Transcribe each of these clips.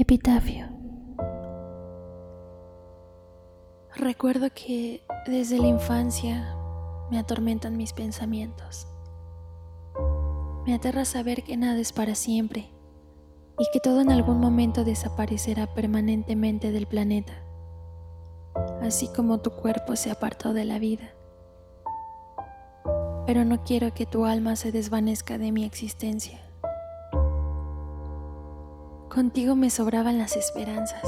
Epitafio. Recuerdo que desde la infancia me atormentan mis pensamientos. Me aterra saber que nada es para siempre y que todo en algún momento desaparecerá permanentemente del planeta, así como tu cuerpo se apartó de la vida. Pero no quiero que tu alma se desvanezca de mi existencia. Contigo me sobraban las esperanzas.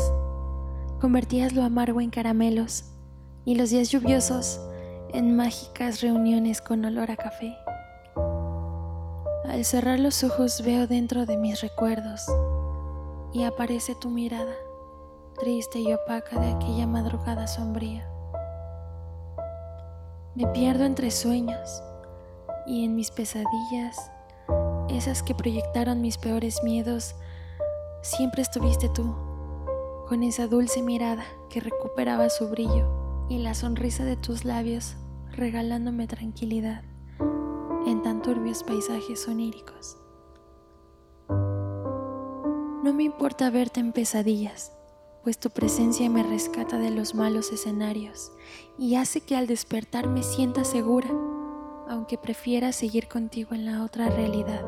Convertías lo amargo en caramelos y los días lluviosos en mágicas reuniones con olor a café. Al cerrar los ojos veo dentro de mis recuerdos y aparece tu mirada, triste y opaca de aquella madrugada sombría. Me pierdo entre sueños y en mis pesadillas, esas que proyectaron mis peores miedos, siempre estuviste tú, con esa dulce mirada que recuperaba su brillo y la sonrisa de tus labios regalándome tranquilidad en tan turbios paisajes oníricos. No me importa verte en pesadillas, pues tu presencia me rescata de los malos escenarios y hace que al despertar me sienta segura, aunque prefiera seguir contigo en la otra realidad.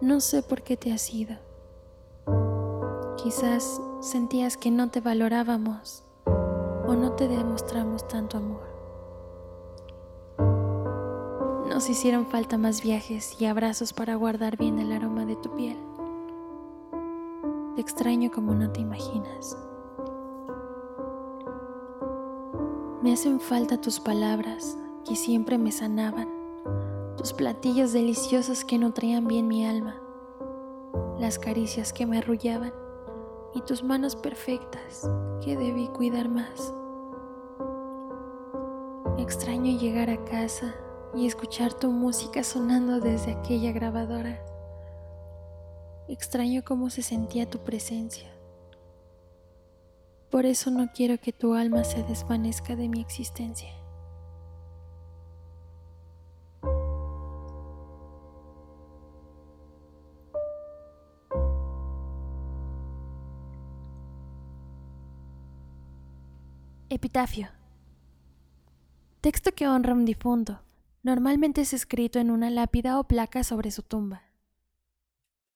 No sé por qué te has ido Quizás sentías que no te valorábamos o no te demostramos tanto amor. Nos hicieron falta más viajes y abrazos para guardar bien el aroma de tu piel. Te extraño como no te imaginas. Me hacen falta tus palabras que siempre me sanaban, tus platillos deliciosos que nutrían bien mi alma, las caricias que me arrullaban y tus manos perfectas que debí cuidar más. Extraño llegar a casa y escuchar tu música sonando desde aquella grabadora. Extraño cómo se sentía tu presencia. Por eso no quiero que tu alma se desvanezca de mi existencia. Epitafio. Texto que honra a un difunto. Normalmente es escrito en una lápida o placa sobre su tumba.